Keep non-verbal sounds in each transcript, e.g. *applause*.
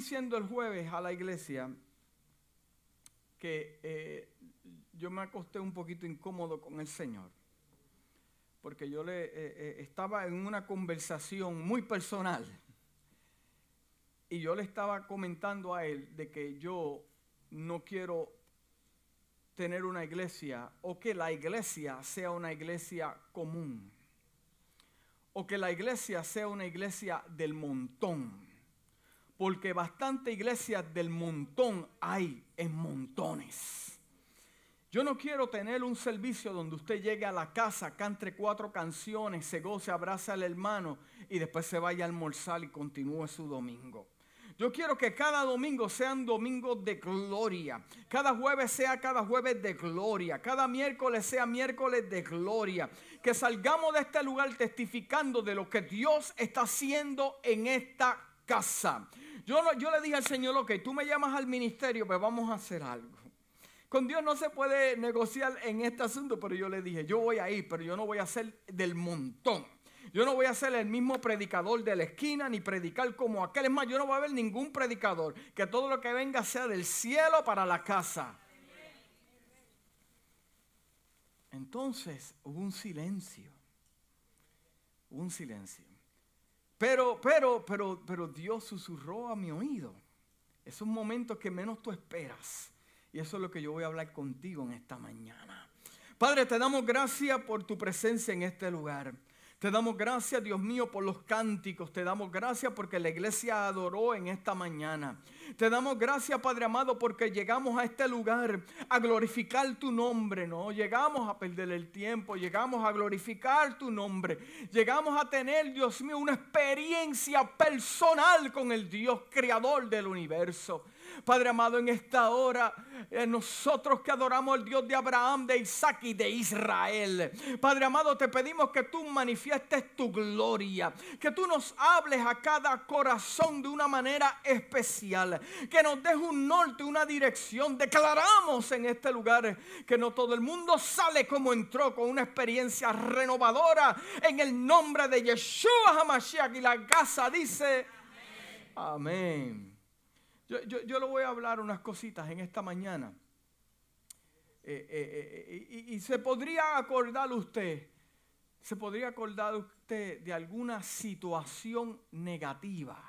diciendo el jueves a la iglesia que eh, yo me acosté un poquito incómodo con el Señor, porque yo le eh, eh, estaba en una conversación muy personal y yo le estaba comentando a él de que yo no quiero tener una iglesia o que la iglesia sea una iglesia común o que la iglesia sea una iglesia del montón. Porque bastante iglesias del montón hay en montones. Yo no quiero tener un servicio donde usted llegue a la casa, cante cuatro canciones, se goce, abraza al hermano y después se vaya a almorzar y continúe su domingo. Yo quiero que cada domingo sean domingos de gloria. Cada jueves sea cada jueves de gloria. Cada miércoles sea miércoles de gloria. Que salgamos de este lugar testificando de lo que Dios está haciendo en esta casa. Yo, yo le dije al Señor, ok, tú me llamas al ministerio, pues vamos a hacer algo. Con Dios no se puede negociar en este asunto, pero yo le dije, yo voy a ir, pero yo no voy a ser del montón. Yo no voy a ser el mismo predicador de la esquina ni predicar como aquel. Es más, yo no voy a ver ningún predicador. Que todo lo que venga sea del cielo para la casa. Entonces hubo un silencio. Un silencio. Pero, pero, pero, pero Dios susurró a mi oído. Es un momento que menos tú esperas. Y eso es lo que yo voy a hablar contigo en esta mañana. Padre, te damos gracias por tu presencia en este lugar. Te damos gracias, Dios mío, por los cánticos. Te damos gracias porque la iglesia adoró en esta mañana. Te damos gracias, Padre amado, porque llegamos a este lugar a glorificar tu nombre, ¿no? Llegamos a perder el tiempo, llegamos a glorificar tu nombre. Llegamos a tener, Dios mío, una experiencia personal con el Dios creador del universo. Padre amado, en esta hora, eh, nosotros que adoramos al Dios de Abraham, de Isaac y de Israel. Padre amado, te pedimos que tú manifiestes tu gloria, que tú nos hables a cada corazón de una manera especial, que nos des un norte, una dirección. Declaramos en este lugar que no todo el mundo sale como entró con una experiencia renovadora en el nombre de Yeshua HaMashiach y la casa dice amén. Yo, yo, yo le voy a hablar unas cositas en esta mañana. Eh, eh, eh, y, y, se podría acordar usted, se podría acordar usted de alguna situación negativa,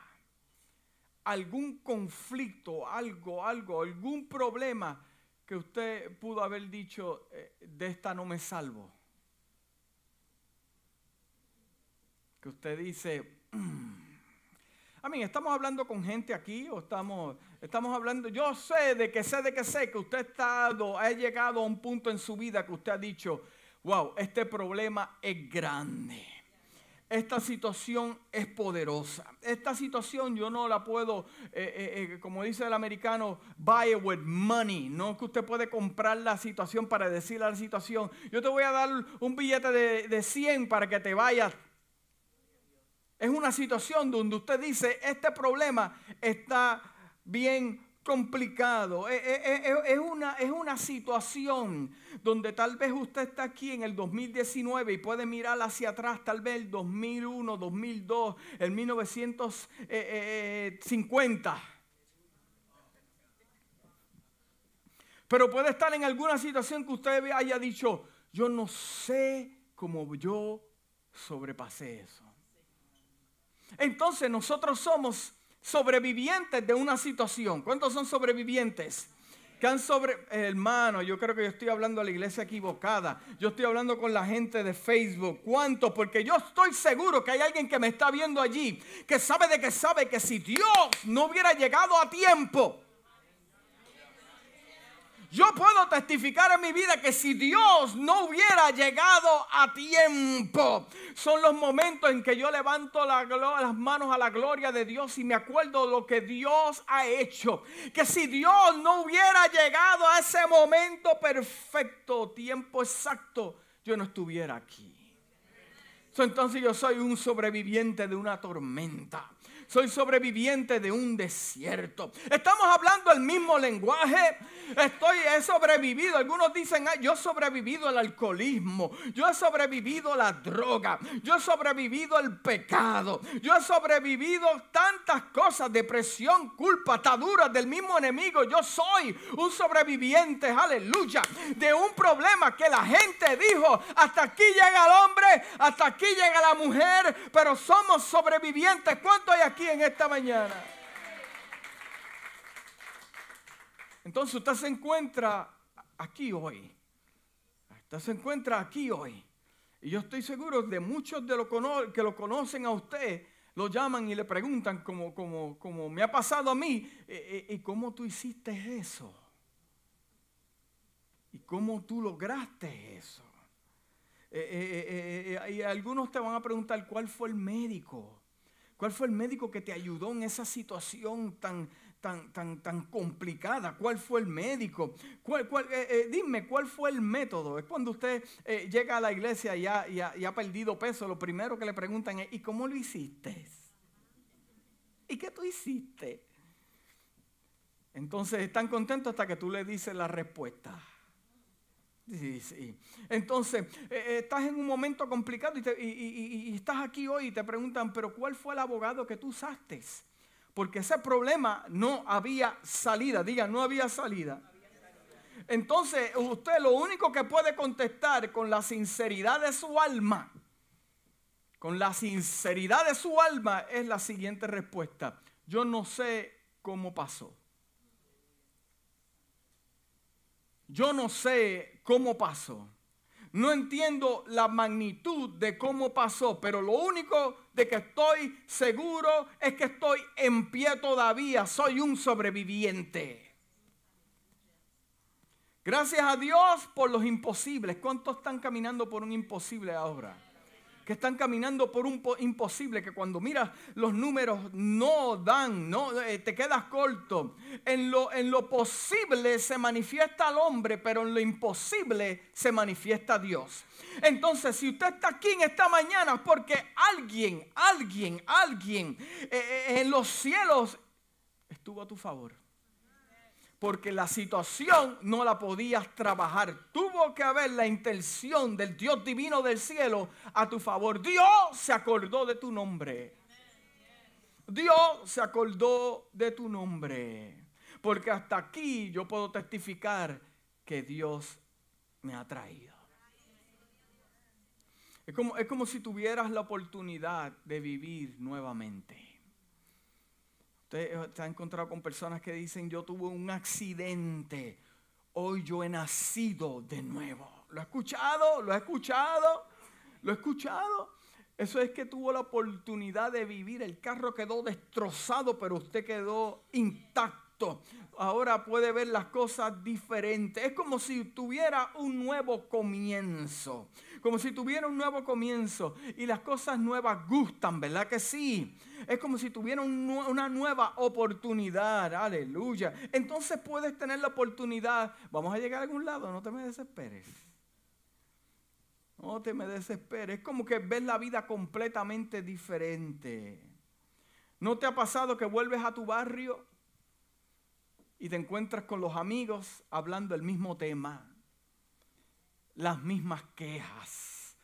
algún conflicto, algo, algo, algún problema que usted pudo haber dicho, de esta no me salvo. Que usted dice, mm, a mí, estamos hablando con gente aquí o estamos, estamos hablando, yo sé de que sé de que sé que usted ha, estado, ha llegado a un punto en su vida que usted ha dicho, wow, este problema es grande. Esta situación es poderosa. Esta situación yo no la puedo, eh, eh, eh, como dice el americano, buy it with money. No que usted puede comprar la situación para decirle a la situación, yo te voy a dar un billete de, de 100 para que te vayas es una situación donde usted dice, este problema está bien complicado. Es, una, es una situación donde tal vez usted está aquí en el 2019 y puede mirar hacia atrás, tal vez el 2001, 2002, el 1950. Pero puede estar en alguna situación que usted haya dicho, yo no sé cómo yo sobrepasé eso. Entonces nosotros somos sobrevivientes de una situación. ¿Cuántos son sobrevivientes? Que han sobre... Hermano, yo creo que yo estoy hablando a la iglesia equivocada. Yo estoy hablando con la gente de Facebook. ¿Cuántos? Porque yo estoy seguro que hay alguien que me está viendo allí, que sabe de que sabe que si Dios no hubiera llegado a tiempo, yo puedo testificar en mi vida que si Dios no hubiera llegado a tiempo, son los momentos en que yo levanto las manos a la gloria de Dios y me acuerdo lo que Dios ha hecho. Que si Dios no hubiera llegado a ese momento perfecto, tiempo exacto, yo no estuviera aquí. entonces yo soy un sobreviviente de una tormenta soy sobreviviente de un desierto. Estamos hablando el mismo lenguaje. Estoy, he sobrevivido. Algunos dicen, yo he sobrevivido al alcoholismo. Yo he sobrevivido a la droga. Yo he sobrevivido al pecado. Yo he sobrevivido tantas cosas, depresión, culpa, ataduras del mismo enemigo. Yo soy un sobreviviente, aleluya, de un problema que la gente dijo, hasta aquí llega el hombre, hasta aquí llega la mujer, pero somos sobrevivientes. ¿Cuánto hay aquí en esta mañana? Entonces usted se encuentra aquí hoy. Usted se encuentra aquí hoy. Y yo estoy seguro de muchos de los que lo conocen a usted, lo llaman y le preguntan como, como, como me ha pasado a mí, eh, eh, ¿y cómo tú hiciste eso? ¿Y cómo tú lograste eso? Eh, y algunos te van a preguntar, ¿cuál fue el médico? ¿Cuál fue el médico que te ayudó en esa situación tan, tan, tan, tan complicada? ¿Cuál fue el médico? ¿Cuál, eh, eh, dime, ¿cuál fue el método? Es cuando usted eh, llega a la iglesia y ha, y, ha, perdido peso, lo primero que le preguntan es, ¿y cómo lo hiciste? ¿Y qué tú hiciste? Entonces están contentos hasta que tú le dices la respuesta. Sí, sí. Entonces, estás en un momento complicado y, y, estás aquí hoy y te preguntan, pero ¿cuál fue el abogado que tú usaste? Porque ese problema no había salida. Diga, no había salida. Entonces, usted lo único que puede contestar con la sinceridad de su alma, con la sinceridad de su alma, es la siguiente respuesta. Yo no sé cómo pasó. Yo no sé cómo pasó. No entiendo la magnitud de cómo pasó, pero lo único de que estoy seguro es que estoy en pie todavía. Soy un sobreviviente. Gracias a Dios por los imposibles. ¿Cuántos están caminando por un imposible ahora? Que están caminando por un imposible, que cuando miras los números no dan, no, eh, te quedas corto. En lo, en lo posible se manifiesta el hombre, pero en lo imposible se manifiesta Dios. Entonces, si usted está aquí en esta mañana, porque alguien, alguien, alguien eh, eh, en los cielos estuvo a tu favor porque la situación no la podías trabajar. Tuvo que haber la intención del Dios divino del cielo a tu favor. Dios se acordó de tu nombre. Dios se acordó de tu nombre. Porque hasta aquí yo puedo testificar que Dios me ha traído. Es como, es como si tuvieras la oportunidad de vivir nuevamente. Usted se ha encontrado con personas que dicen, yo tuve un accidente, hoy yo he nacido de nuevo. ¿Lo ha escuchado? ¿Lo ha escuchado? ¿Lo ha escuchado? Eso es que tuvo la oportunidad de vivir. El carro quedó destrozado, pero usted quedó intacto. Ahora puede ver las cosas diferentes. Es como si tuviera un nuevo comienzo. Como si tuviera un nuevo comienzo. Y las cosas nuevas gustan, ¿verdad que sí? Es como si tuviera una nueva oportunidad. Aleluya. Entonces puedes tener la oportunidad. Vamos a llegar a algún lado, no te me desesperes. No te me desesperes. Es como que ves la vida completamente diferente. ¿No te ha pasado que vuelves a tu barrio y te encuentras con los amigos hablando el mismo tema? Las mismas quejas.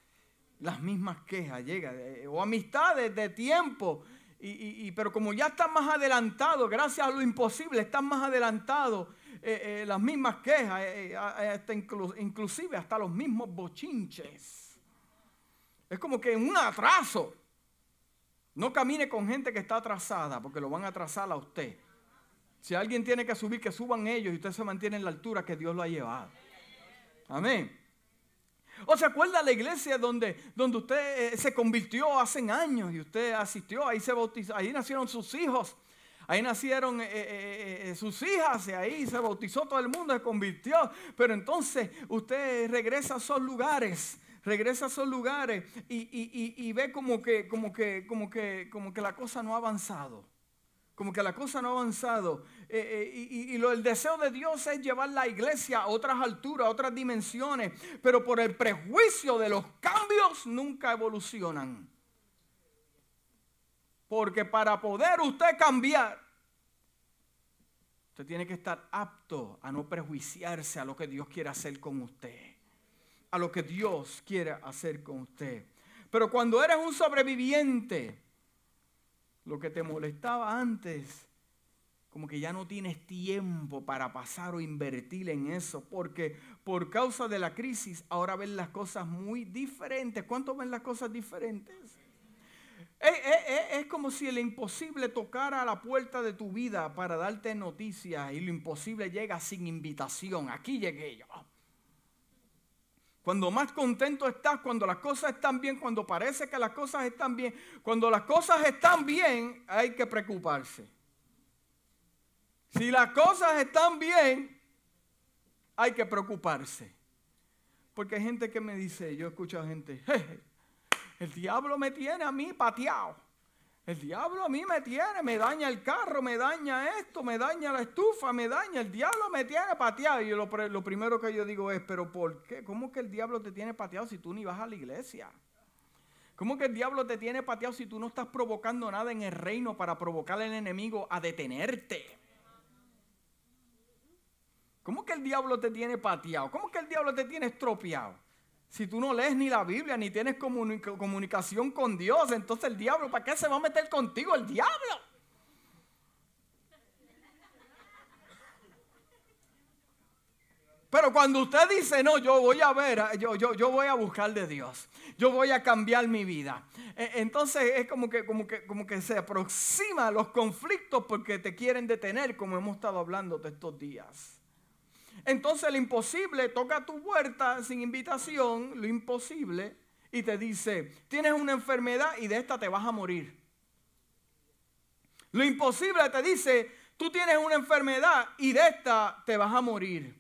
Las mismas quejas. Llega. Eh, o amistades de tiempo y, pero como ya están más adelantados, gracias a lo imposible, están más adelantados, eh, eh, las mismas quejas, eh, inclusive hasta los mismos bochinches. Es como que en un atraso. No camine con gente que está atrasada, porque lo van a atrasar a usted. Si alguien tiene que subir, que suban ellos y usted se mantiene en la altura que Dios lo ha llevado. Amén. ¿O se acuerda la iglesia donde, donde usted eh, se convirtió hace años y usted asistió? Ahí se bautizó, ahí nacieron sus hijos. Ahí nacieron eh, eh, sus hijas y ahí se bautizó todo el mundo, se convirtió. Pero entonces usted regresa a esos lugares, regresa a esos lugares y, ve como que, como, que, como, que, como que la cosa no ha avanzado como que la cosa no ha avanzado. Eh, eh, y, el deseo de Dios es llevar la iglesia a otras alturas, a otras dimensiones, pero por el prejuicio de los cambios nunca evolucionan. Porque para poder usted cambiar, usted tiene que estar apto a no prejuiciarse a lo que Dios quiere hacer con usted. A lo que Dios quiere hacer con usted. Pero cuando eres un sobreviviente, lo que te molestaba antes, como que ya no tienes tiempo para pasar o invertir en eso, porque por causa de la crisis ahora ven las cosas muy diferentes. ¿Cuántos ven las cosas diferentes? Es, como si el imposible tocara a la puerta de tu vida para darte noticias y lo imposible llega sin invitación. Aquí llegué yo. Cuando más contento estás, cuando las cosas están bien, cuando parece que las cosas están bien, cuando las cosas están bien, hay que preocuparse. Si las cosas están bien, hay que preocuparse. Porque hay gente que me dice, yo escucho a gente, el diablo me tiene a mí pateado. El diablo a mí me tiene, me daña el carro, me daña esto, me daña la estufa, me daña. El diablo me tiene pateado. Y lo, lo primero que yo digo es, pero ¿por qué? ¿Cómo que el diablo te tiene pateado si tú ni vas a la iglesia? ¿Cómo que el diablo te tiene pateado si tú no estás provocando nada en el reino para provocar al enemigo a detenerte? ¿Cómo que el diablo te tiene pateado? ¿Cómo que el diablo te tiene estropeado? Si tú no lees ni la Biblia, ni tienes comunicación con Dios, entonces el diablo, ¿para qué se va a meter contigo el diablo? Pero cuando usted dice, no, yo voy a ver, yo, yo, yo voy a buscar de Dios, yo voy a cambiar mi vida. E, entonces es como que, como, que, como que se aproxima a los conflictos porque te quieren detener, como hemos estado hablando de estos días. Entonces el imposible toca tu puerta sin invitación, lo imposible, y te dice, tienes una enfermedad y de esta te vas a morir. Lo imposible te dice, tú tienes una enfermedad y de esta te vas a morir.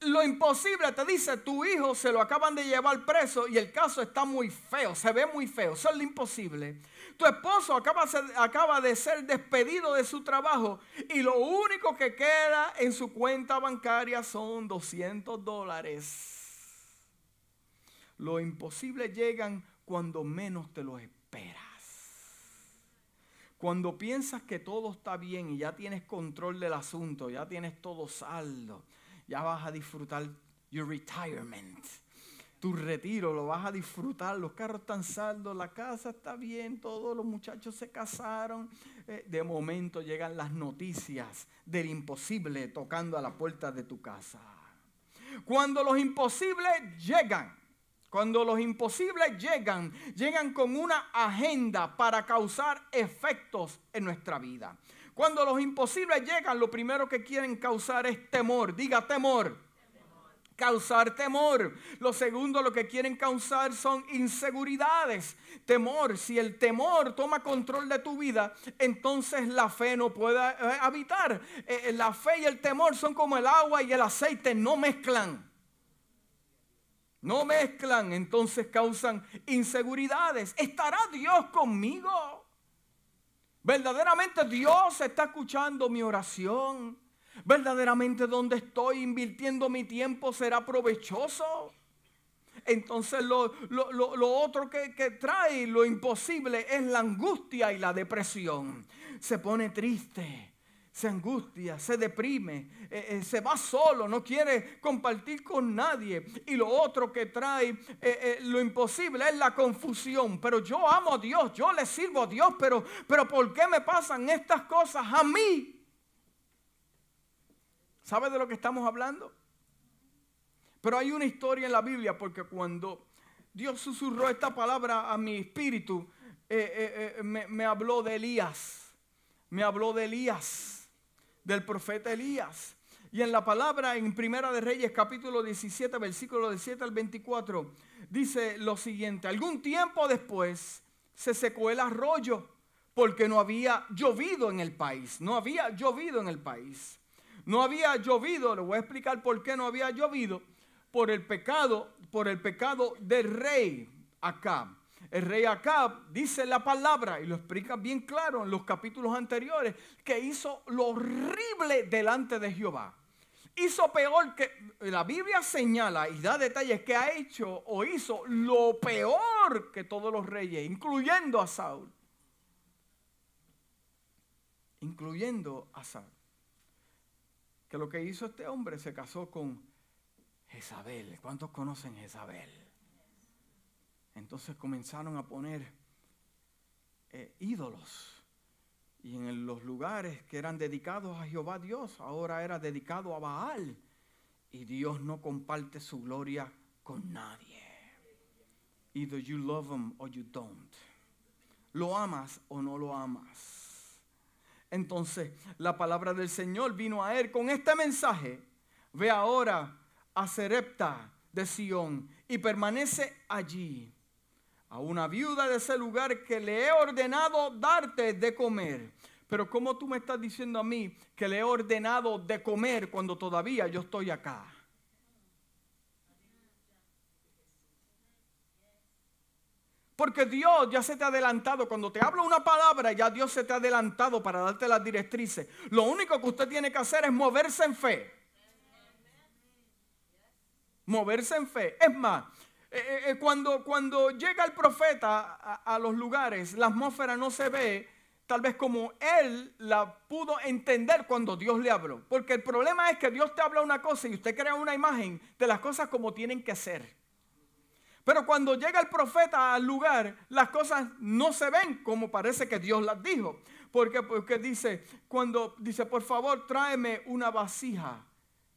Lo imposible te dice, tu hijo se lo acaban de llevar preso y el caso está muy feo, se ve muy feo. Eso es lo imposible. Tu esposo acaba, de ser despedido de su trabajo y lo único que queda en su cuenta bancaria son 200 dólares. Lo imposible llegan cuando menos te lo esperas. Cuando piensas que todo está bien y ya tienes control del asunto, ya tienes todo saldo, ya vas a disfrutar your retirement tu retiro, lo vas a disfrutar, los carros están saldos, la casa está bien, todos los muchachos se casaron. Eh, de momento llegan las noticias del imposible tocando a la puerta de tu casa. Cuando los imposibles llegan, cuando los imposibles llegan, llegan con una agenda para causar efectos en nuestra vida. Cuando los imposibles llegan, lo primero que quieren causar es temor. Diga temor causar temor. Lo segundo, lo que quieren causar son inseguridades. Temor, si el temor toma control de tu vida, entonces la fe no puede eh, habitar. Eh, eh, la fe y el temor son como el agua y el aceite, no mezclan. No mezclan, entonces causan inseguridades. ¿Estará Dios conmigo? Verdaderamente Dios está escuchando mi oración verdaderamente donde estoy invirtiendo mi tiempo será provechoso. Entonces lo, otro que, trae lo imposible es la angustia y la depresión. Se pone triste, se angustia, se deprime, eh, eh, se va solo, no quiere compartir con nadie. Y lo otro que trae eh, lo imposible es la confusión. Pero yo amo a Dios, yo le sirvo a Dios, pero, pero ¿por qué me pasan estas cosas a mí? ¿Sabe de lo que estamos hablando? Pero hay una historia en la Biblia porque cuando Dios susurró esta palabra a mi espíritu, me, me habló de Elías. Me habló de Elías, del profeta Elías. Y en la palabra en Primera de Reyes capítulo 17, versículo 17 al 24, dice lo siguiente, algún tiempo después se secó el arroyo porque no había llovido en el país, no había llovido en el país. No había llovido, le voy a explicar por qué no había llovido, por el pecado, por el pecado del rey Acab. El rey Acab dice la palabra y lo explica bien claro en los capítulos anteriores, que hizo lo horrible delante de Jehová. Hizo peor que la Biblia señala y da detalles que ha hecho o hizo lo peor que todos los reyes, incluyendo a Saúl. incluyendo a Sara. Que lo que hizo este hombre se casó con Jezabel. ¿Cuántos conocen Jezabel? Entonces comenzaron a poner eh, ídolos. Y en los lugares que eran dedicados a Jehová Dios, ahora era dedicado a Baal. Y Dios no comparte su gloria con nadie. Either you love him or you don't. Lo amas o no lo amas. Entonces la palabra del Señor vino a él con este mensaje. Ve ahora a Serepta de Sión y permanece allí a una viuda de ese lugar que le he ordenado darte de comer. Pero ¿cómo tú me estás diciendo a mí que le he ordenado de comer cuando todavía yo estoy acá? Porque Dios ya se te ha adelantado. Cuando te habla una palabra, ya Dios se te ha adelantado para darte las directrices. Lo único que usted tiene que hacer es moverse en fe. Moverse en fe. Es más, eh, eh, eh, cuando, cuando llega el profeta a, los lugares, la atmósfera no se ve tal vez como él la pudo entender cuando Dios le habló. Porque el problema es que Dios te habla una cosa y usted crea una imagen de las cosas como tienen que ser. Pero cuando llega el profeta al lugar, las cosas no se ven como parece que Dios las dijo. Porque, porque dice, cuando dice, por favor, tráeme una vasija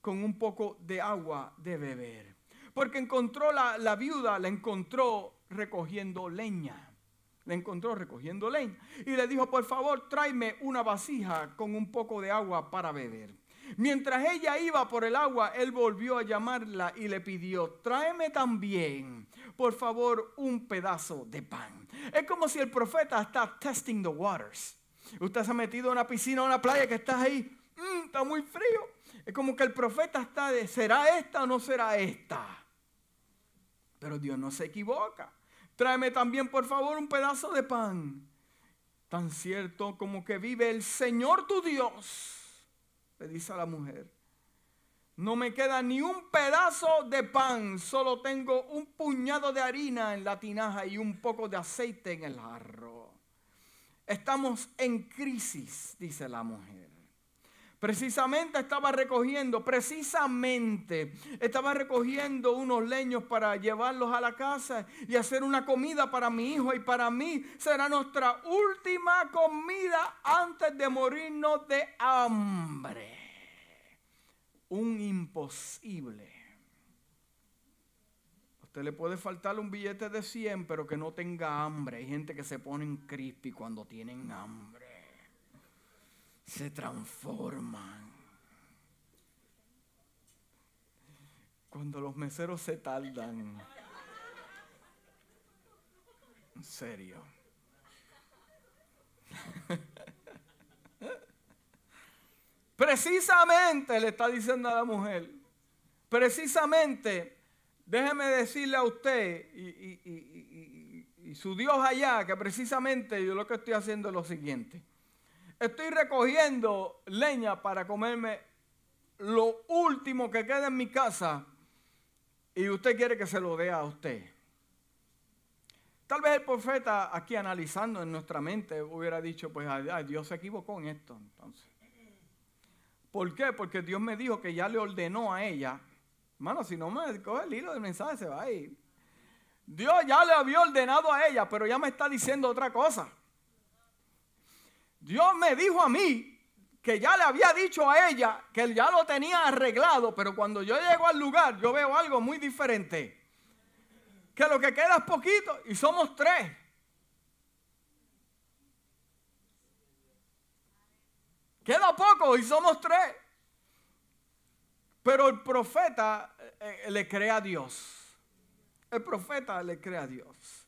con un poco de agua de beber. Porque encontró la, la viuda, la encontró recogiendo leña. La encontró recogiendo leña. Y le dijo, por favor, tráeme una vasija con un poco de agua para beber. Mientras ella iba por el agua, él volvió a llamarla y le pidió, tráeme también, por favor, un pedazo de pan. Es como si el profeta está testing the waters. Usted se ha metido en una piscina o una playa que está ahí, mm, está muy frío. Es como que el profeta está de, ¿será esta o no será esta? Pero Dios no se equivoca. Tráeme también, por favor, un pedazo de pan. Tan cierto como que vive el Señor tu Dios, le dice a la mujer. No me queda ni un pedazo de pan, solo tengo un puñado de harina en la tinaja y un poco de aceite en el jarro. Estamos en crisis, dice la mujer. Precisamente estaba recogiendo, precisamente estaba recogiendo unos leños para llevarlos a la casa y hacer una comida para mi hijo y para mí. Será nuestra última comida antes de morirnos de hambre. Un imposible. Usted le puede faltar un billete de 100, pero que no tenga hambre. Hay gente que se pone en crispy cuando tienen hambre se transforman. Cuando los meseros se tardan. En serio. *laughs* Precisamente le está diciendo a la mujer. Precisamente, déjeme decirle a usted y, y su Dios allá que precisamente yo lo que estoy haciendo es lo siguiente estoy recogiendo leña para comerme lo último que queda en mi casa y usted quiere que se lo dé a usted. Tal vez el profeta aquí analizando en nuestra mente hubiera dicho, pues Dios se equivocó en esto. Entonces. ¿Por qué? Porque Dios me dijo que ya le ordenó a ella. Hermano, si no me coge el hilo del mensaje se va a ir. Dios ya le había ordenado a ella, pero ya me está diciendo otra cosa. Dios me dijo a mí que ya le había dicho a ella que ya lo tenía arreglado, pero cuando yo llego al lugar yo veo algo muy diferente. Que lo que queda es poquito y somos tres. Queda poco y somos tres. Pero el profeta eh, le cree a Dios. El profeta le cree a Dios.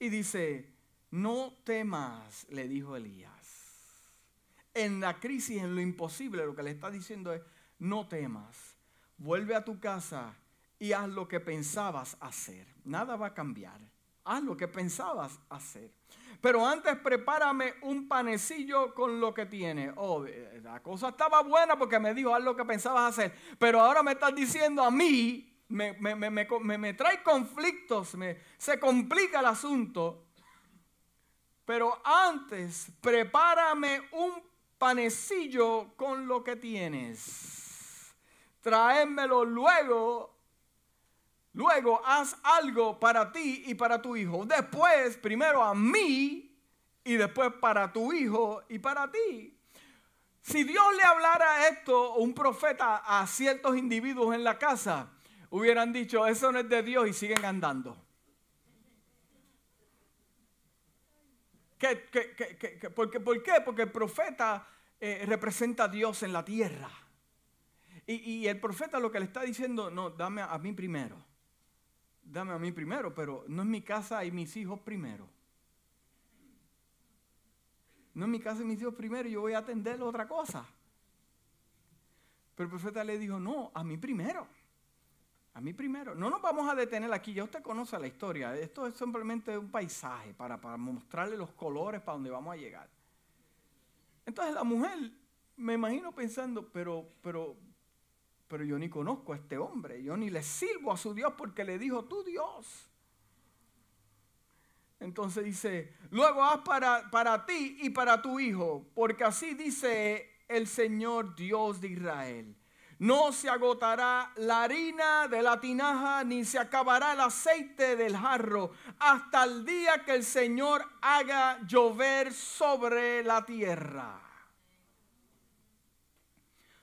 Y dice, no temas, le dijo Elías en la crisis, en lo imposible, lo que le está diciendo es, no temas, vuelve a tu casa y haz lo que pensabas hacer. Nada va a cambiar. Haz lo que pensabas hacer. Pero antes prepárame un panecillo con lo que tiene. Oh, la cosa estaba buena porque me dijo, haz lo que pensabas hacer. Pero ahora me estás diciendo a mí, me, me trae conflictos, se complica el asunto. Pero antes, prepárame un panecillo con lo que tienes. Tráemelo luego. Luego haz algo para ti y para tu hijo. Después, primero a mí y después para tu hijo y para ti. Si Dios le hablara esto, un profeta, a ciertos individuos en la casa, hubieran dicho, eso no es de Dios y siguen andando. Por, qué? Porque el profeta eh, representa a Dios en la tierra. Y, el profeta lo que le está diciendo, no, dame a, mí primero. Dame a mí primero, pero no es mi casa y mis hijos primero. No es mi casa y mis hijos primero, yo voy a atender otra cosa. Pero el profeta le dijo, no, a mí primero. A mí primero. No nos vamos a detener aquí, ya usted conoce la historia. Esto es simplemente un paisaje para, mostrarle los colores para donde vamos a llegar. Entonces la mujer, me imagino pensando, pero, pero, pero yo ni conozco a este hombre, yo ni le sirvo a su Dios porque le dijo, tu Dios. Entonces dice, luego haz para, para ti y para tu hijo, porque así dice el Señor Dios de Israel no se agotará la harina de la tinaja, ni se acabará el aceite del jarro, hasta el día que el Señor haga llover sobre la tierra.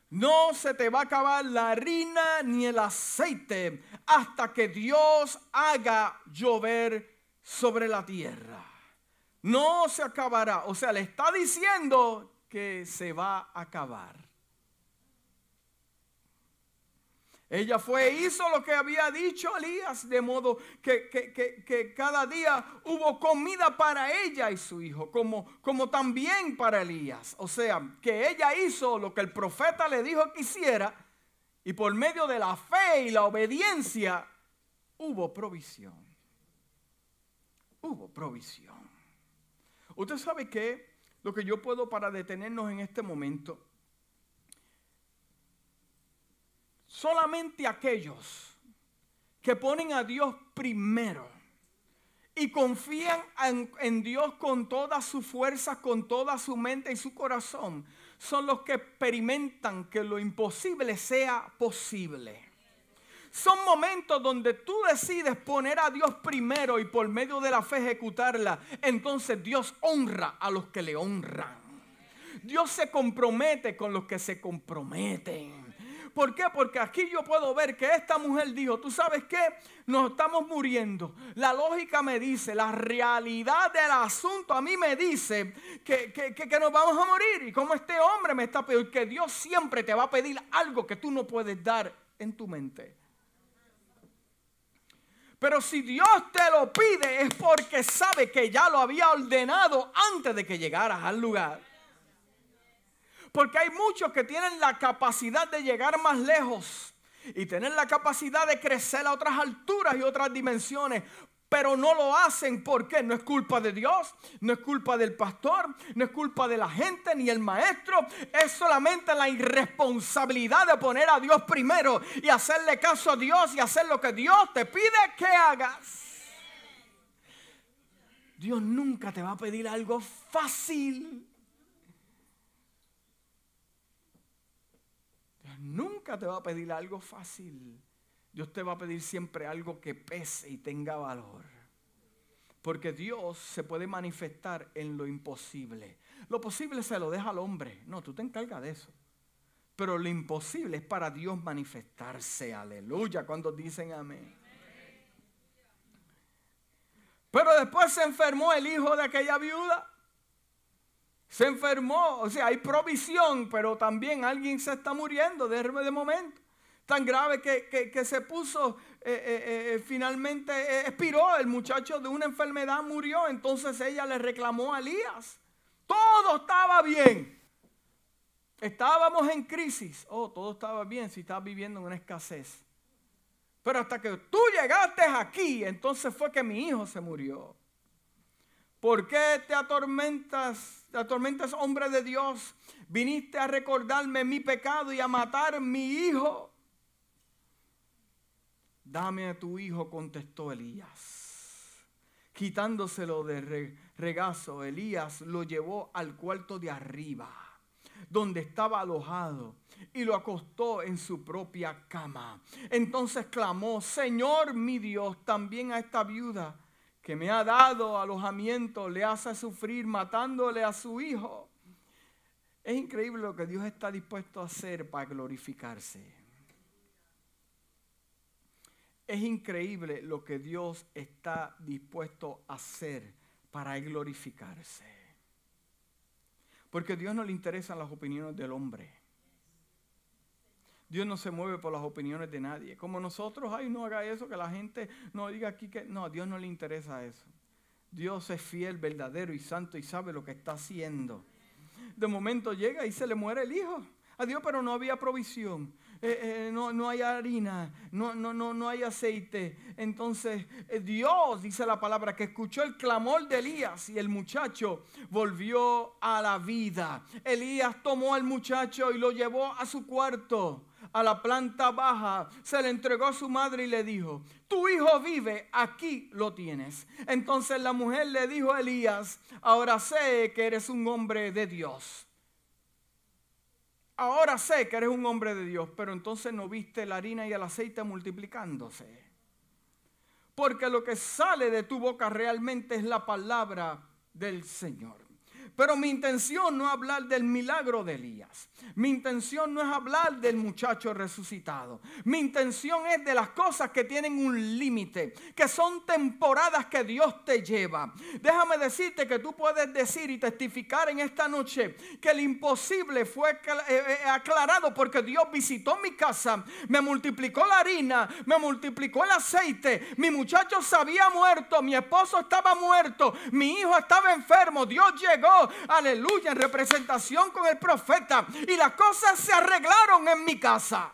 No se te va a acabar la harina ni el aceite hasta que Dios haga llover sobre la tierra. No se acabará. O sea, le está diciendo que se va a acabar. Ella fue, hizo lo que había dicho Elías, de modo que, cada día hubo comida para ella y su hijo, como, como también para Elías. O sea, que ella hizo lo que el profeta le dijo que hiciera y por medio de la fe y la obediencia hubo provisión. Hubo provisión. Usted sabe que lo que yo puedo para detenernos en este momento Solamente aquellos que ponen a Dios primero y confían en, Dios con toda su fuerza, con toda su mente y su corazón, son los que experimentan que lo imposible sea posible. Son momentos donde tú decides poner a Dios primero y por medio de la fe ejecutarla. Entonces Dios honra a los que le honran. Dios se compromete con los que se comprometen. ¿Por qué? Porque aquí yo puedo ver que esta mujer dijo, tú sabes qué, nos estamos muriendo. La lógica me dice, la realidad del asunto a mí me dice que, que, nos vamos a morir. Y como este hombre me está pidiendo, que Dios siempre te va a pedir algo que tú no puedes dar en tu mente. Pero si Dios te lo pide es porque sabe que ya lo había ordenado antes de que llegaras al lugar. Porque hay muchos que tienen la capacidad de llegar más lejos y tener la capacidad de crecer a otras alturas y otras dimensiones. Pero no lo hacen porque no es culpa de Dios, no es culpa del pastor, no es culpa de la gente ni el maestro. Es solamente la irresponsabilidad de poner a Dios primero y hacerle caso a Dios y hacer lo que Dios te pide que hagas. Dios nunca te va a pedir algo fácil. Nunca te va a pedir algo fácil. Dios te va a pedir siempre algo que pese y tenga valor. Porque Dios se puede manifestar en lo imposible. Lo posible se lo deja al hombre. No, tú te encargas de eso. Pero lo imposible es para Dios manifestarse. Aleluya. Cuando dicen amén. Pero después se enfermó el hijo de aquella viuda se enfermó, o sea, hay provisión, pero también alguien se está muriendo de, de momento. Tan grave que, se puso, eh, eh, eh, finalmente expiró, el muchacho de una enfermedad murió, entonces ella le reclamó a Elías. Todo estaba bien. Estábamos en crisis. Oh, todo estaba bien si estás viviendo en una escasez. Pero hasta que tú llegaste aquí, entonces fue que mi hijo se murió. ¿Por qué te atormentas, te atormentas, hombre de Dios? Viniste a recordarme mi pecado y a matar mi hijo. Dame a tu hijo, contestó Elías. Quitándoselo de regazo, Elías lo llevó al cuarto de arriba. donde estaba alojado y lo acostó en su propia cama. Entonces clamó, Señor mi Dios, también a esta viuda que me ha dado alojamiento le hace sufrir matándole a su hijo. Es increíble lo que Dios está dispuesto a hacer para glorificarse. Es increíble lo que Dios está dispuesto a hacer para glorificarse. Porque a Dios no le interesan las opiniones del hombre. Dios no se mueve por las opiniones de nadie. Como nosotros, ay, no haga eso, que la gente no diga aquí que... No, Dios no le interesa eso. Dios es fiel, verdadero y santo y sabe lo que está haciendo. De momento llega y se le muere el hijo. A Dios, pero no había provisión. Eh, eh, no, no, hay harina, no, no, no, no hay aceite. Entonces eh, Dios, dice la palabra, que escuchó el clamor de Elías y el muchacho volvió a la vida. Elías tomó al muchacho y lo llevó a su cuarto a la planta baja, se le entregó a su madre y le dijo, tu hijo vive, aquí lo tienes. Entonces la mujer le dijo a Elías, ahora sé que eres un hombre de Dios. Ahora sé que eres un hombre de Dios, pero entonces no viste la harina y el aceite multiplicándose. Porque lo que sale de tu boca realmente es la palabra del Señor. Pero mi intención no es hablar del milagro de Elías. Mi intención no es hablar del muchacho resucitado. Mi intención es de las cosas que tienen un límite, que son temporadas que Dios te lleva. Déjame decirte que tú puedes decir y testificar en esta noche que el imposible fue eh, eh, aclarado porque Dios visitó mi casa, me multiplicó la harina, me multiplicó el aceite. Mi muchacho se había muerto, mi esposo estaba muerto, mi hijo estaba enfermo. Dios llegó aleluya, en representación con el profeta. Y las cosas se arreglaron en mi casa.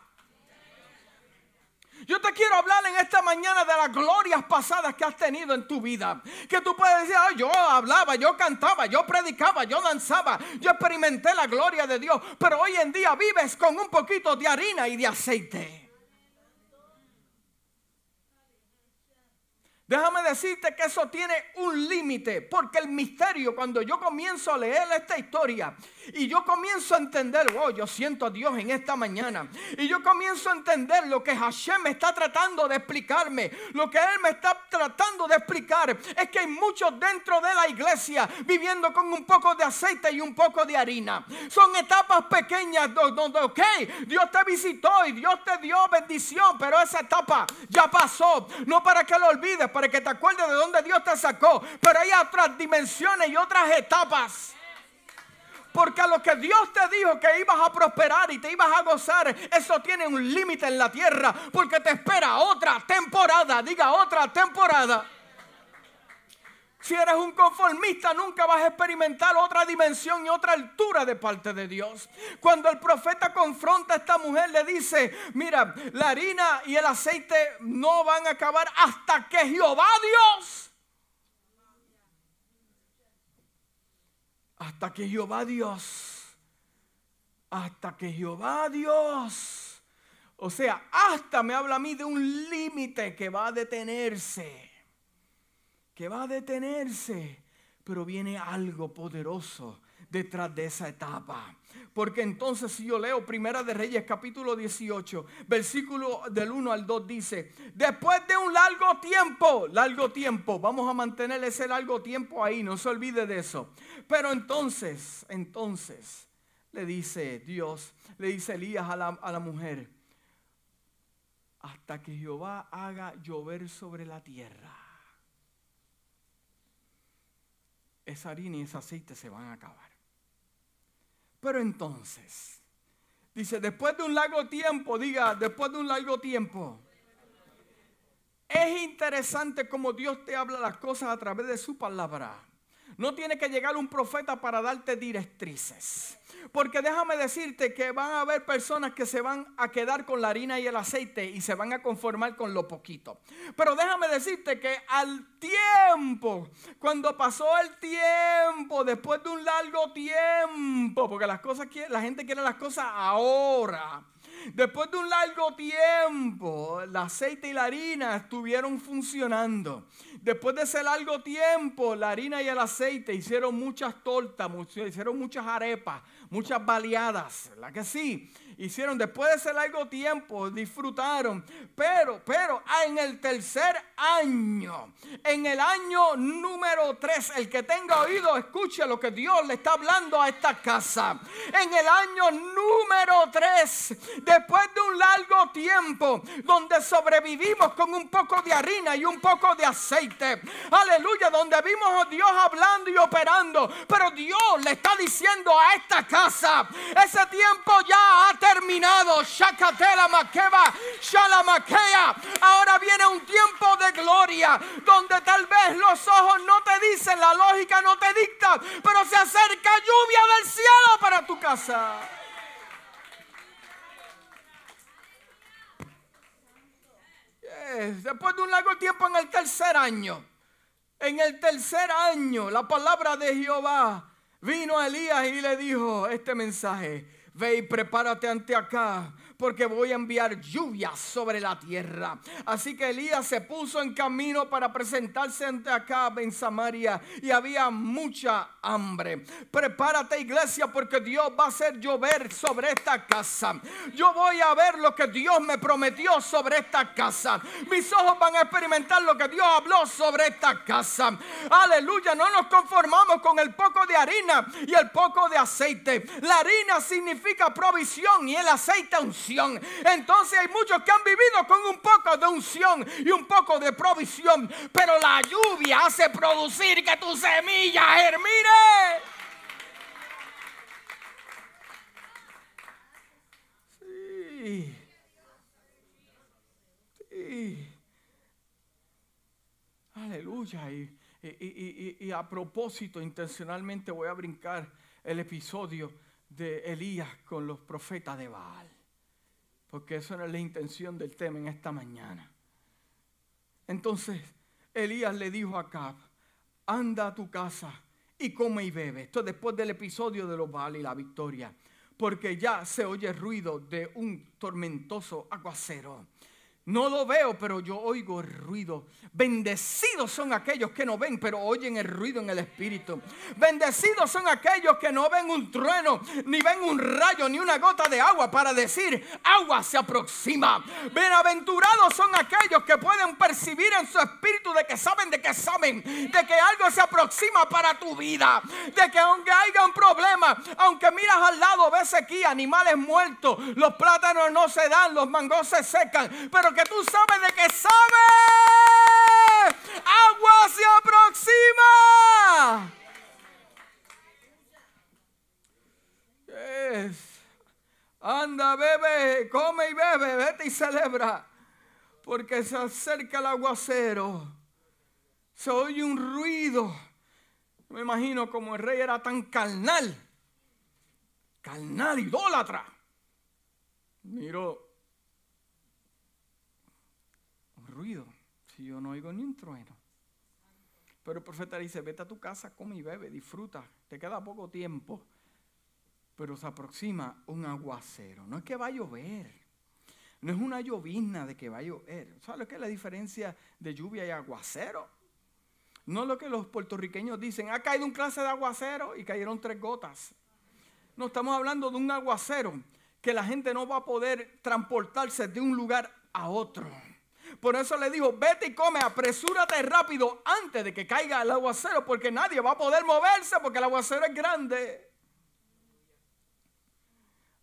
Yo te quiero hablar en esta mañana de las glorias pasadas que has tenido en tu vida. Que tú puedes decir, yo hablaba, yo cantaba, yo predicaba, yo danzaba, yo experimenté la gloria de Dios. Pero hoy en día vives con un poquito de harina y de aceite. Déjame decirte que eso tiene un límite, porque el misterio, cuando yo comienzo a leer esta historia y yo comienzo a entender, wow, yo siento a Dios en esta mañana, y yo comienzo a entender lo que Hashem me está tratando de explicarme, lo que Él me está tratando de explicar, es que hay muchos dentro de la iglesia viviendo con un poco de aceite y un poco de harina. Son etapas pequeñas donde, ok, Dios te visitó y Dios te dio bendición, pero esa etapa ya pasó, no para que lo olvides, para que te acuerdes de dónde Dios te sacó. Pero hay otras dimensiones y otras etapas. Porque a lo que Dios te dijo que ibas a prosperar y te ibas a gozar, eso tiene un límite en la tierra. Porque te espera otra temporada. Diga otra temporada. Si eres un conformista, nunca vas a experimentar otra dimensión y otra altura de parte de Dios. Cuando el profeta confronta a esta mujer, le dice, mira, la harina y el aceite no van a acabar hasta que Jehová Dios. Hasta que Jehová Dios. Hasta que Jehová Dios. O sea, hasta me habla a mí de un límite que va a detenerse que va a detenerse, pero viene algo poderoso detrás de esa etapa. Porque entonces si yo leo Primera de Reyes capítulo 18, versículo del 1 al 2 dice, después de un largo tiempo, largo tiempo, vamos a mantener ese largo tiempo ahí, no se olvide de eso. Pero entonces, entonces, le dice Dios, le dice Elías a la, a la mujer, hasta que Jehová haga llover sobre la tierra esa harina y ese aceite se van a acabar. Pero entonces, dice, después de un largo tiempo, diga, después de un largo tiempo, es interesante como Dios te habla las cosas a través de su palabra. No tiene que llegar un profeta para darte directrices. Porque déjame decirte que van a haber personas que se van a quedar con la harina y el aceite y se van a conformar con lo poquito. Pero déjame decirte que al tiempo, cuando pasó el tiempo, después de un largo tiempo, porque las cosas, la gente quiere las cosas ahora. Después de un largo tiempo, el aceite y la harina estuvieron funcionando. Después de ese largo tiempo, la harina y el aceite hicieron muchas tortas, hicieron muchas arepas, muchas baleadas, ¿verdad que sí? Hicieron después de ese largo tiempo, disfrutaron. Pero, pero en el tercer año, en el año número 3, el que tenga oído, escuche lo que Dios le está hablando a esta casa. En el año número 3, después de un largo tiempo, donde sobrevivimos con un poco de harina y un poco de aceite. Aleluya, donde vimos a Dios hablando y operando. Pero Dios le está diciendo a esta casa, ese tiempo ya ha terminado. Shakatela Makeba, Shalamaquea. Ahora viene un tiempo de gloria donde tal vez los ojos no te dicen, la lógica no te dicta, pero se acerca lluvia del cielo para tu casa. Después de un largo tiempo en el tercer año, en el tercer año, la palabra de Jehová vino a Elías y le dijo este mensaje ve y prepárate ante acá, porque voy a enviar lluvia sobre la tierra. Así que Elías se puso en camino para presentarse ante acá en Samaria y había mucha hambre. Prepárate iglesia porque Dios va a hacer llover sobre esta casa. Yo voy a ver lo que Dios me prometió sobre esta casa. Mis ojos van a experimentar lo que Dios habló sobre esta casa. Aleluya, no nos conformamos con el poco de harina y el poco de aceite. La harina significa provisión y el aceite unción. Entonces hay muchos que han vivido con un poco de unción y un poco de provisión. Pero la lluvia hace producir que tu semilla germine. Sí. Sí. Aleluya. y, a propósito, intencionalmente voy a brincar el episodio de Elías con los profetas de Baal porque eso no es la intención del tema en esta mañana. Entonces Elías le dijo a Acab, anda a tu casa y come y bebe. Esto después del episodio de los Baal y la victoria, porque ya se oye ruido de un tormentoso aguacero. No lo veo, pero yo oigo el ruido. Bendecidos son aquellos que no ven, pero oyen el ruido en el espíritu. Bendecidos son aquellos que no ven un trueno, ni ven un rayo, ni una gota de agua para decir, agua se aproxima. Bienaventurados son aquellos que pueden percibir en su espíritu de que saben, de que saben, de que algo se aproxima para tu vida. De que aunque haya un problema, aunque miras al lado, ves aquí animales muertos, los plátanos no se dan, los mangos se secan, pero que tú sabes de que sabe. Agua se aproxima. Anda, bebe, come y bebe, vete y celebra. Porque se acerca el aguacero. Se oye un ruido. Me imagino como el rey era tan carnal. Carnal, idólatra. Miro ruido si yo no oigo ni un trueno? Pero el profeta dice, vete a tu casa, come y bebe, disfruta, te queda poco tiempo. Pero se aproxima un aguacero. No es que va a llover. No es una llovizna de que va a llover. ¿Sabes qué es la diferencia de lluvia y aguacero? No es lo que los puertorriqueños dicen, ha caído un clase de aguacero y cayeron tres gotas. No, estamos hablando de un aguacero que la gente no va a poder transportarse de un lugar a otro. Por eso le dijo, vete y come, apresúrate rápido antes de que caiga el aguacero, porque nadie va a poder moverse porque el aguacero es grande.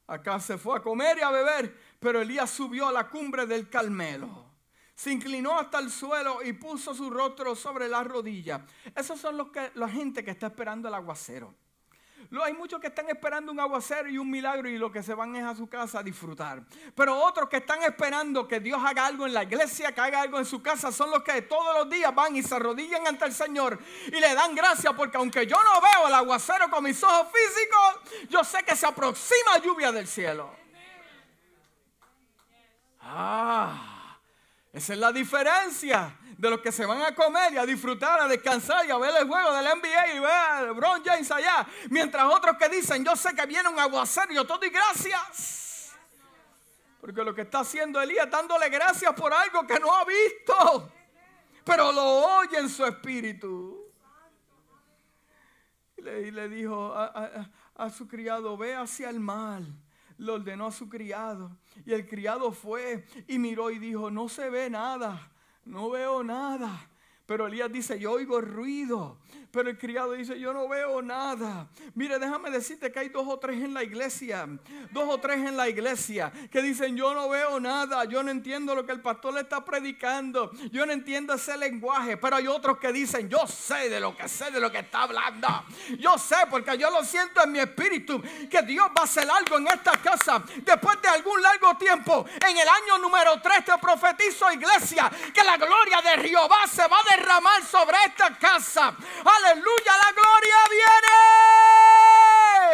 Acá se fue a comer y a beber, pero Elías subió a la cumbre del Carmelo. Se inclinó hasta el suelo y puso su rostro sobre la rodilla. Esos son los que, la gente que está esperando el aguacero hay muchos que están esperando un aguacero y un milagro y lo que se van es a su casa a disfrutar. Pero otros que están esperando que Dios haga algo en la iglesia, que haga algo en su casa, son los que todos los días van y se arrodillan ante el Señor y le dan gracias porque aunque yo no veo el aguacero con mis ojos físicos, yo sé que se aproxima lluvia del cielo. Ah, esa es la diferencia de los que se van a comer y a disfrutar, a descansar y a ver el juego del NBA y ver a LeBron James allá. Mientras otros que dicen, yo sé que viene un aguacero yo todo y gracias. Porque lo que está haciendo Elías dándole gracias por algo que no ha visto. Pero lo oye en su espíritu. Y le, dijo, a su criado, ve hacia el mal. Le ordenó a su criado. Y el criado fue y miró y dijo, no se ve nada, no veo nada. Pero Elías dice, yo oigo ruido. Pero el criado dice, yo no veo nada. Mire, déjame decirte que hay dos o tres en la iglesia, dos o tres en la iglesia que dicen, yo no veo nada, yo no entiendo lo que el pastor le está predicando, yo no entiendo ese lenguaje. Pero hay otros que dicen, yo sé de lo que sé, de lo que está hablando. Yo sé porque yo lo siento en mi espíritu que Dios va a hacer algo en esta casa después de algún largo tiempo. En el año número 3 te profetizo, iglesia, que la gloria de Jehová se va a derramar sobre esta casa aleluya, la gloria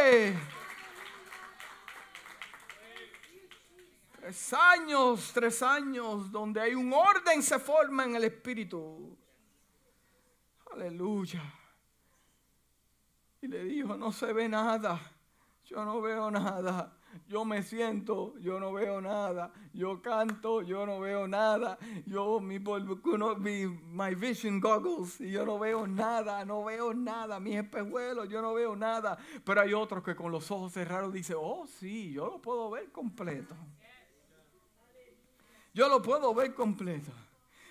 viene. Tres años, tres años donde hay un orden se forma en el espíritu. Aleluya. Y le dijo, no se ve nada, yo no veo nada yo me siento, yo no veo nada, yo canto, yo no veo nada, yo mi, my vision goggles. Y yo no veo nada, no veo nada, mis espejuelos, yo no veo nada, pero hay otros que con los ojos cerrados dicen, oh sí, yo lo puedo ver completo. Yo lo puedo ver completo.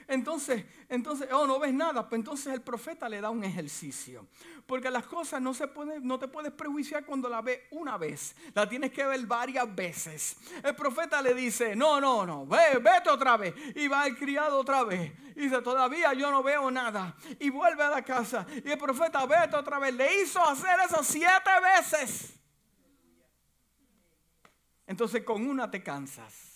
Entonces, entonces, oh, no ves nada. Pues entonces el profeta le da un ejercicio. Porque las cosas no, se pueden, no te puedes prejuiciar cuando la ves una vez. La tienes que ver varias veces. El profeta le dice, no, no, no, ve, vete otra vez. Y va el criado otra vez. Y dice, todavía yo no veo nada. Y vuelve a la casa. Y el profeta, vete otra vez. Le hizo hacer eso siete veces. Entonces con una te cansas.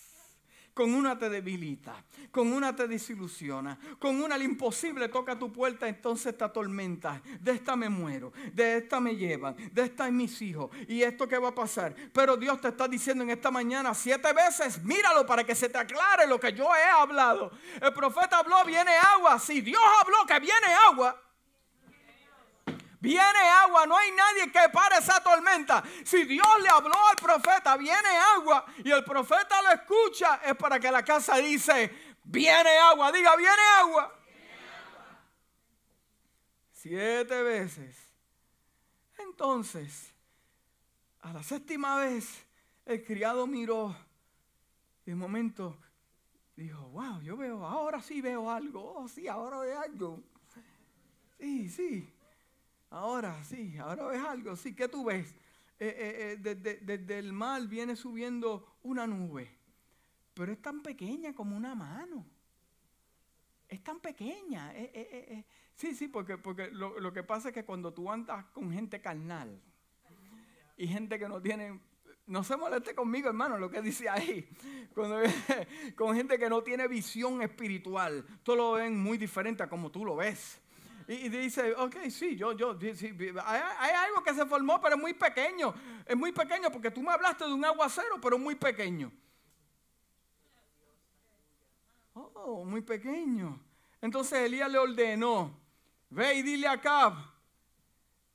Con una te debilita, con una te desilusiona, con una el imposible toca tu puerta, entonces te atormenta. De esta me muero, de esta me llevan, de esta es mis hijos. ¿Y esto qué va a pasar? Pero Dios te está diciendo en esta mañana siete veces, míralo para que se te aclare lo que yo he hablado. El profeta habló, viene agua. Si Dios habló que viene agua, Viene agua, no hay nadie que pare esa tormenta. Si Dios le habló al profeta, viene agua y el profeta lo escucha, es para que la casa dice, viene agua, diga, viene agua. Siete veces. Entonces, a la séptima vez, el criado miró y de momento dijo, wow, yo veo, ahora sí veo algo, oh sí, ahora veo algo. Sí, sí. Ahora sí, ahora ves algo. Sí, ¿qué tú ves? Eh, eh, eh, desde, el mar viene subiendo una nube, pero es tan pequeña como una mano. Es tan pequeña. sí, sí, porque, porque lo, lo, que pasa es que cuando tú andas con gente carnal y gente que no tiene, no se moleste conmigo, hermano, lo que dice ahí, *laughs* con gente que no tiene visión espiritual, todo lo ven muy diferente a como tú lo ves. Y, dice, ok, sí, yo, yo, hay, algo que se formó, pero es muy pequeño. Es muy pequeño porque tú me hablaste de un aguacero, pero muy pequeño. Oh, muy pequeño. Entonces Elías le ordenó, ve y dile a Cab,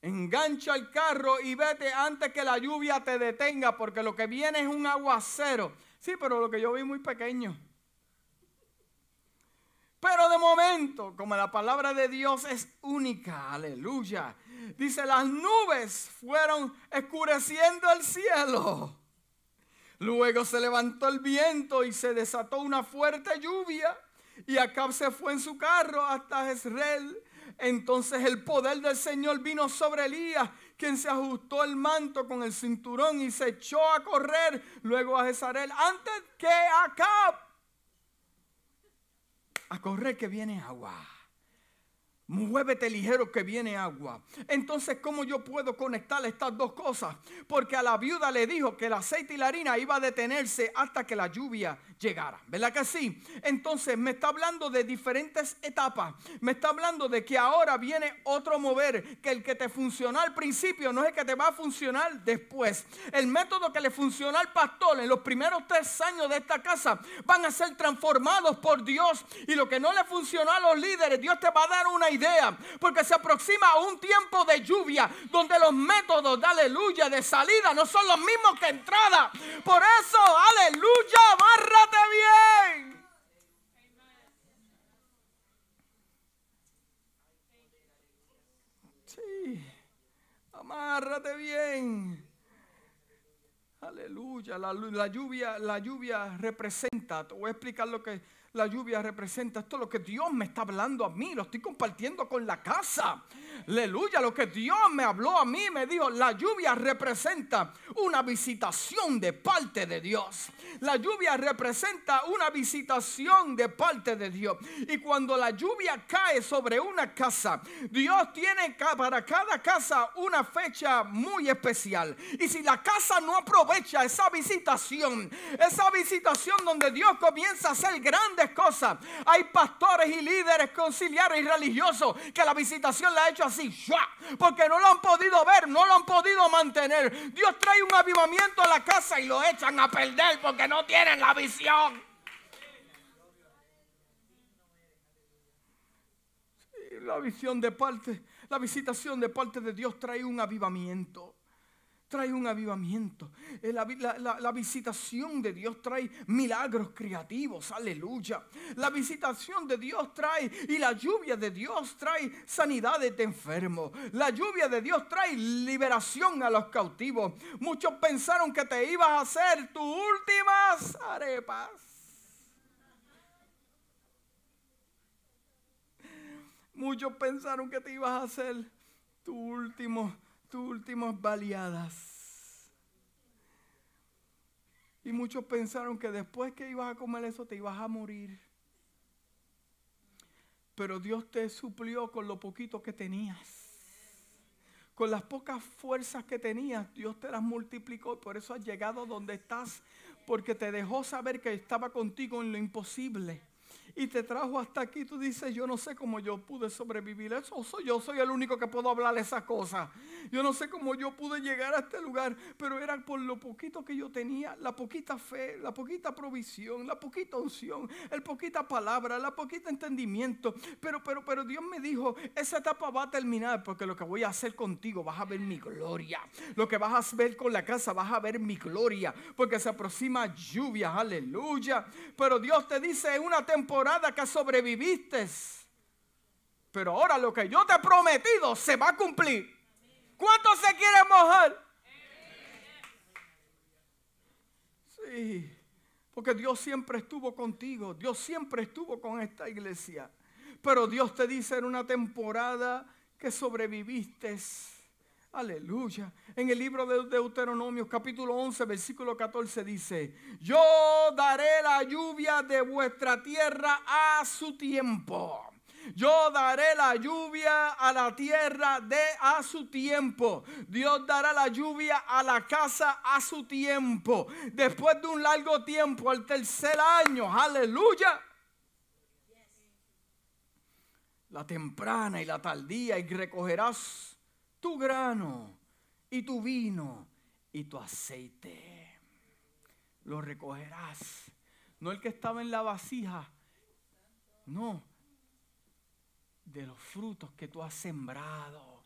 engancha el carro y vete antes que la lluvia te detenga, porque lo que viene es un aguacero. Sí, pero lo que yo vi muy pequeño. Pero de momento, como la palabra de Dios es única, aleluya, dice, las nubes fueron escureciendo el cielo. Luego se levantó el viento y se desató una fuerte lluvia. Y Acab se fue en su carro hasta Jezreel. Entonces el poder del Señor vino sobre Elías, quien se ajustó el manto con el cinturón y se echó a correr luego a Jezreel antes que Acab a correr que viene agua. Muévete ligero que viene agua. Entonces, ¿cómo yo puedo conectar estas dos cosas? Porque a la viuda le dijo que el aceite y la harina iba a detenerse hasta que la lluvia llegara. ¿Verdad que sí? Entonces me está hablando de diferentes etapas. Me está hablando de que ahora viene otro mover, que el que te funcionó al principio no es el que te va a funcionar después. El método que le funcionó al pastor en los primeros tres años de esta casa van a ser transformados por Dios. Y lo que no le funcionó a los líderes, Dios te va a dar una Porque se aproxima un tiempo de lluvia donde los métodos de aleluya, de salida, no son los mismos que entrada. Por eso, aleluya, barra bien. Sí, amárrate bien. aleluya. La lluvia, la lluvia representa, te voy a explicar lo que la lluvia representa. Esto es lo que Dios me está hablando a mí, lo estoy compartiendo con la casa. Aleluya, lo que Dios me habló a mí, me dijo, la lluvia representa una visitación de parte de Dios. La lluvia representa una visitación de parte de Dios. Y cuando la lluvia cae sobre una casa, Dios tiene para cada casa una fecha muy especial. Y si la casa no aprovecha esa visitación, esa visitación donde Dios comienza a hacer grandes cosas, hay pastores y líderes conciliares y religiosos que la visitación la ha hecho así, porque no lo han podido ver, no lo han podido mantener. Dios trae un avivamiento a la casa y lo echan a perder porque no tienen la visión. la visión de parte, la visitación de parte de Dios trae un avivamiento trae un avivamiento. Eh, la, visitación de Dios trae milagros creativos, aleluya. La visitación de Dios trae y la lluvia de Dios trae sanidades de enfermos. La lluvia de Dios trae liberación a los cautivos. Muchos pensaron que te ibas a hacer tus últimas arepas. Muchos pensaron que te ibas a hacer tu último tus últimas baleadas. Y muchos pensaron que después que ibas a comer eso te ibas a morir. Pero Dios te suplió con lo poquito que tenías. Con las pocas fuerzas que tenías, Dios te las multiplicó y por eso has llegado donde estás. Porque te dejó saber que estaba contigo en lo imposible y te trajo hasta aquí. Tú dices, yo no sé cómo yo pude sobrevivir. Eso soy yo, soy el único que puedo hablar esa cosa. Yo no sé cómo yo pude llegar a este lugar, pero era por lo poquito que yo tenía, la poquita fe, la poquita provisión, la poquita unción, el poquita palabra, la poquita entendimiento. Pero, pero, pero Dios me dijo, esa etapa va a terminar porque lo que voy a hacer contigo vas a ver mi gloria. Lo que vas a ver con la casa vas a ver mi gloria, porque se aproxima lluvia, aleluya. Pero Dios te dice en una temporada que sobreviviste. Pero ahora lo que yo te he prometido se va a cumplir. ¿Cuántos se quieren mojar? Sí, porque Dios siempre estuvo contigo. Dios siempre estuvo con esta iglesia. Pero Dios te dice en una temporada que sobreviviste. Aleluya. En el libro de Deuteronomio capítulo 11 versículo 14 dice, yo daré la lluvia de vuestra tierra a su tiempo. Yo daré la lluvia a la tierra de a su tiempo. Dios dará la lluvia a la casa a su tiempo. Después de un largo tiempo, al tercer año. Aleluya. La temprana y la tardía y recogerás tu grano y tu vino y tu aceite. Lo recogerás. No el que estaba en la vasija. No. De los frutos que tú has sembrado.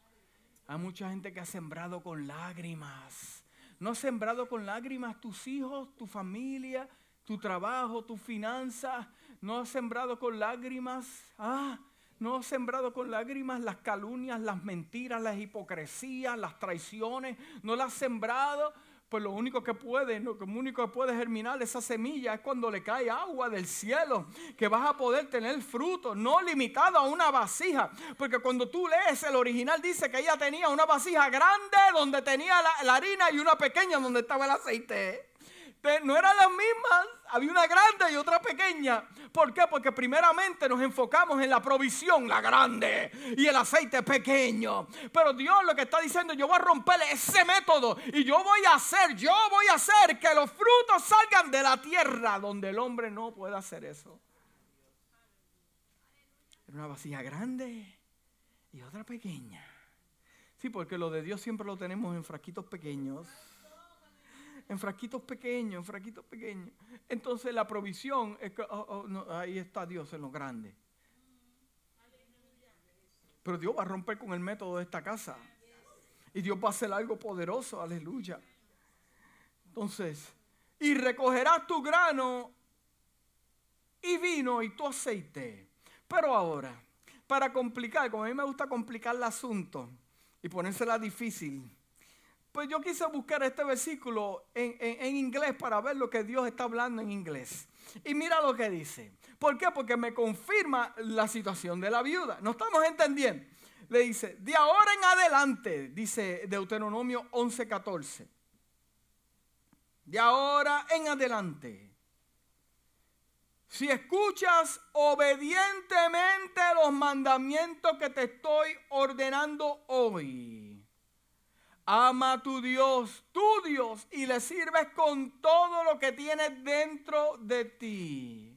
Hay mucha gente que ha sembrado con lágrimas. No has sembrado con lágrimas tus hijos, tu familia, tu trabajo, tu finanzas. No has sembrado con lágrimas. Ah, no sembrado con lágrimas las calumnias, las mentiras, las hipocresías, las traiciones. No las has sembrado. Pues lo único que puede, lo único que puede germinar esa semilla es cuando le cae agua del cielo, que vas a poder tener fruto, no limitado a una vasija. Porque cuando tú lees el original dice que ella tenía una vasija grande donde tenía la, la harina y una pequeña donde estaba el aceite no eran las mismas, había una grande y otra pequeña. ¿Por qué? Porque primeramente nos enfocamos en la provisión, la grande, y el aceite pequeño. Pero Dios lo que está diciendo, yo voy a romper ese método y yo voy a hacer, yo voy a hacer que los frutos salgan de la tierra donde el hombre no puede hacer eso. una vasija grande y otra pequeña. Sí, porque lo de Dios siempre lo tenemos en frasquitos pequeños en fraquitos pequeños, en fraquitos pequeños. Entonces la provisión, es que, oh, oh, ahí está Dios en lo grande. Pero Dios va a romper con el método de esta casa. Y Dios va a hacer algo poderoso, aleluya. Entonces, y recogerás tu grano y vino y tu aceite. Pero ahora, para complicar, como a mí me gusta complicar el asunto y ponérsela difícil, Pues yo quise buscar este versículo en, en inglés para ver lo que Dios está hablando en inglés. Y mira lo que dice. ¿Por qué? Porque me confirma la situación de la viuda. No estamos entendiendo. Le dice, de ahora en adelante, dice Deuteronomio 11:14. De ahora en adelante, si escuchas obedientemente los mandamientos que te estoy ordenando hoy, ama a tu Dios, tu Dios, y le sirves con todo lo que tienes dentro de ti.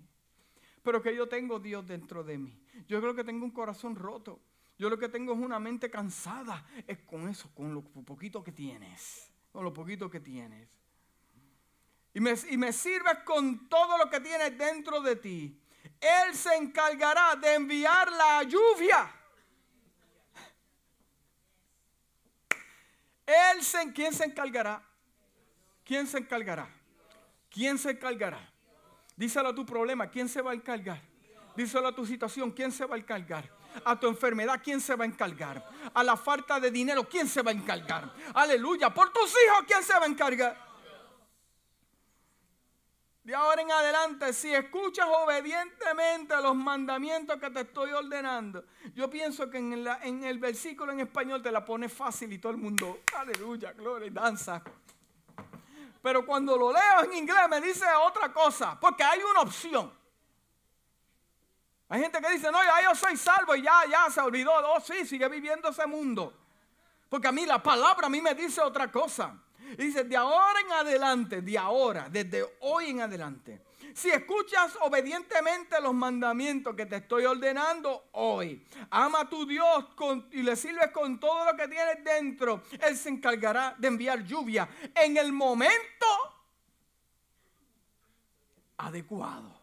Pero que yo tengo Dios dentro de mí. Yo creo que tengo un corazón roto. Yo lo que tengo es una mente cansada. Es con eso, con lo poquito que tienes. Con lo poquito que tienes. Y me, y me sirves con todo lo que tienes dentro de ti. Él se encargará de enviar la lluvia. Él se, ¿quién se encargará? ¿Quién se encargará? ¿Quién se encargará? Díselo a tu problema, ¿quién se va a encargar? Díselo a tu situación, ¿quién se va a encargar? A tu enfermedad, ¿quién se va a encargar? A la falta de dinero, ¿quién se va a encargar? Aleluya, por tus hijos, ¿quién se va a encargar? De ahora en adelante, si escuchas obedientemente los mandamientos que te estoy ordenando, yo pienso que en, el versículo en español te la pone fácil y todo el mundo, aleluya, gloria y danza. Pero cuando lo leo en inglés me dice otra cosa, porque hay una opción. Hay gente que dice, no, ya yo soy salvo y ya, ya se olvidó. Oh, sí, sigue viviendo ese mundo. Porque a mí la palabra a mí me dice otra cosa. dice, de ahora en adelante, de ahora, desde hoy en adelante, si escuchas obedientemente los mandamientos que te estoy ordenando hoy, ama a tu Dios y le sirves con todo lo que tienes dentro, Él se encargará de enviar lluvia en el momento adecuado,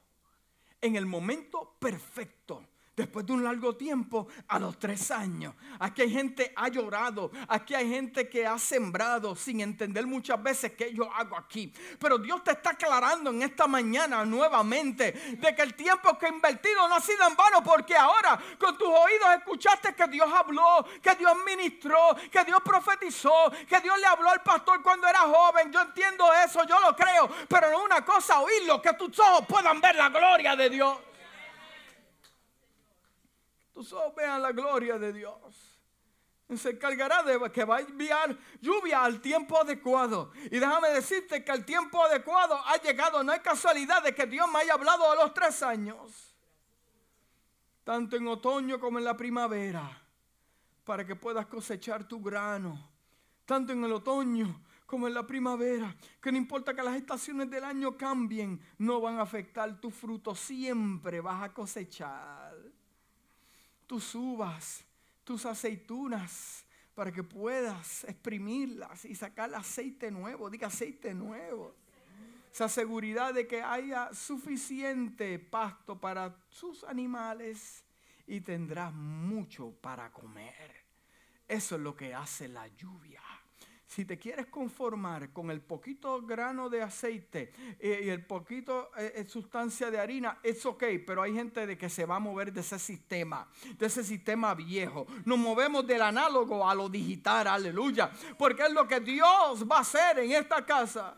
en el momento perfecto. Después de un largo tiempo, a los tres años, aquí hay gente ha llorado, aquí hay gente que ha sembrado sin entender muchas veces qué yo hago aquí. Pero Dios te está aclarando en esta mañana nuevamente de que el tiempo que he invertido no ha sido en vano, porque ahora con tus oídos escuchaste que Dios habló, que Dios ministró, que Dios profetizó, que Dios le habló al pastor cuando era joven. Yo entiendo eso, yo lo creo, pero no una cosa oírlo, que tus ojos puedan ver la gloria de Dios tus ojos vean la gloria de Dios. Se encargará de que va a enviar lluvia al tiempo adecuado. Y déjame decirte que el tiempo adecuado ha llegado. No hay casualidad de que Dios me haya hablado a los tres años. Tanto en otoño como en la primavera. Para que puedas cosechar tu grano. Tanto en el otoño como en la primavera, que no importa que las estaciones del año cambien, no van a afectar tu fruto, siempre vas a cosechar tus uvas, tus aceitunas, para que puedas exprimirlas y sacar aceite nuevo. Diga aceite nuevo. Esa seguridad de que haya suficiente pasto para sus animales y tendrás mucho para comer. Eso es lo que hace la lluvia. Si te quieres conformar con el poquito grano de aceite eh, y el poquito eh, eh, sustancia de harina, es ok, pero hay gente de que se va a mover de ese sistema, de ese sistema viejo. Nos movemos del análogo a lo digital, aleluya, porque es lo que Dios va a hacer en esta casa.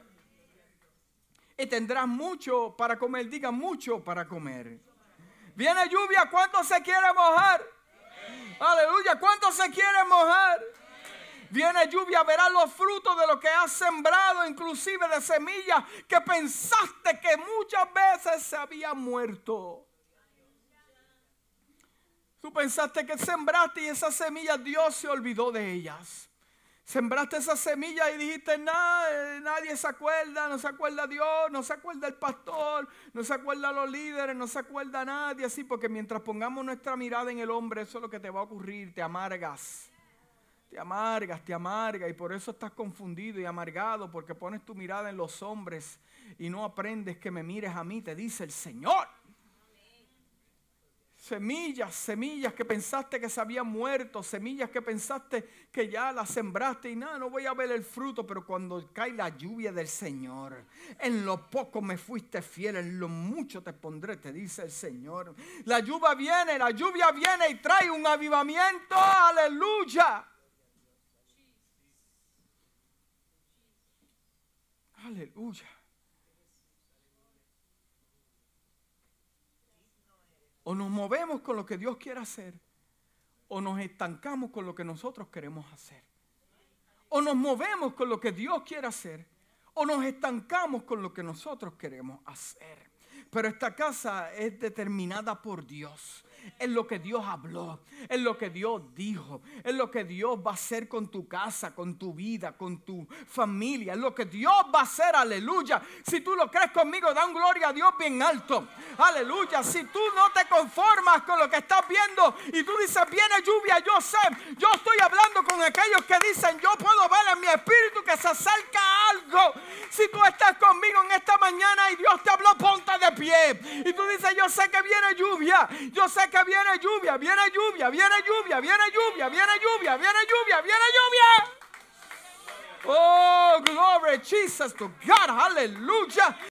Y tendrás mucho para comer, diga mucho para comer. Viene lluvia, ¿cuánto se quiere mojar? Aleluya, ¿cuánto se quiere mojar? Viene lluvia, verás los frutos de lo que has sembrado, inclusive de semillas que pensaste que muchas veces se habían muerto. Tú pensaste que sembraste y esas semillas Dios se olvidó de ellas. Sembraste esas semillas y dijiste, nada, nadie se acuerda, no se acuerda Dios, no se acuerda el pastor, no se acuerda los líderes, no se acuerda nadie así, porque mientras pongamos nuestra mirada en el hombre, eso es lo que te va a ocurrir, te amargas. Te amargas, te amargas y por eso estás confundido y amargado porque pones tu mirada en los hombres y no aprendes que me mires a mí, te dice el Señor. Semillas, semillas que pensaste que se habían muerto, semillas que pensaste que ya las sembraste y nada, no voy a ver el fruto, pero cuando cae la lluvia del Señor, en lo poco me fuiste fiel, en lo mucho te pondré, te dice el Señor. La lluvia viene, la lluvia viene y trae un avivamiento, aleluya. Aleluya. O nos movemos con lo que Dios quiere hacer, o nos estancamos con lo que nosotros queremos hacer. O nos movemos con lo que Dios quiere hacer, o nos estancamos con lo que nosotros queremos hacer. Pero esta casa es determinada por Dios es lo que Dios habló, es lo que Dios dijo, es lo que Dios va a hacer con tu casa, con tu vida, con tu familia, es lo que Dios va a hacer, aleluya. Si tú lo crees conmigo, dan gloria a Dios bien alto, aleluya. Si tú no te conformas con lo que estás viendo y tú dices, viene lluvia, yo sé, yo estoy hablando con aquellos que dicen, yo puedo ver en mi espíritu que se acerca algo. Si tú estás conmigo en esta mañana y Dios te habló, ponte de pie. Y tú dices, yo sé que viene lluvia, yo sé viene lluvia, viene lluvia, viene lluvia, viene lluvia, viene lluvia, viene lluvia, viene lluvia. Oh, glory Jesus to God, aleluya.